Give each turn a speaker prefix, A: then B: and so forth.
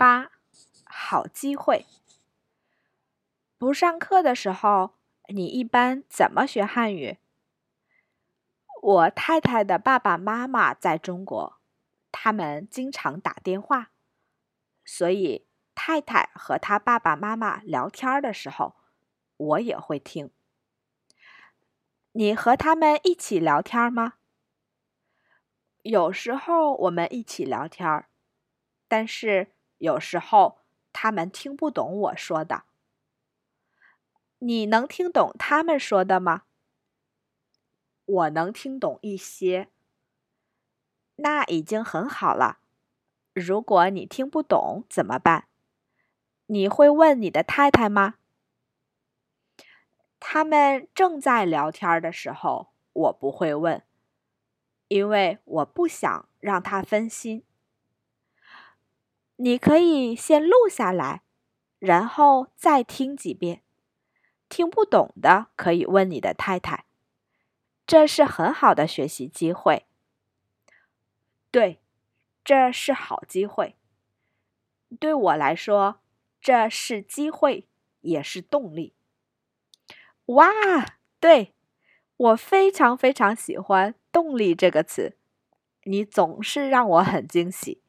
A: 八，好机会。不上课的时候，你一般怎么学汉语？我太太的爸爸妈妈在中国，他们经常打电话，所以太太和他爸爸妈妈聊天的时候，我也会听。你和他们一起聊天吗？有时候我们一起聊天，但是有时候他们听不懂我说的。你能听懂他们说的吗？我能听懂一些，那已经很好了。如果你听不懂怎么办？你会问你的太太吗？他们正在聊天的时候，我不会问，因为我不想让他分心。你可以先录下来，然后再听几遍。听不懂的可以问你的太太，这是很好的学习机会。对，这是好机会。对我来说，这是机会，也是动力。哇，对，我非常非常喜欢“动力”这个词，你总是让我很惊喜。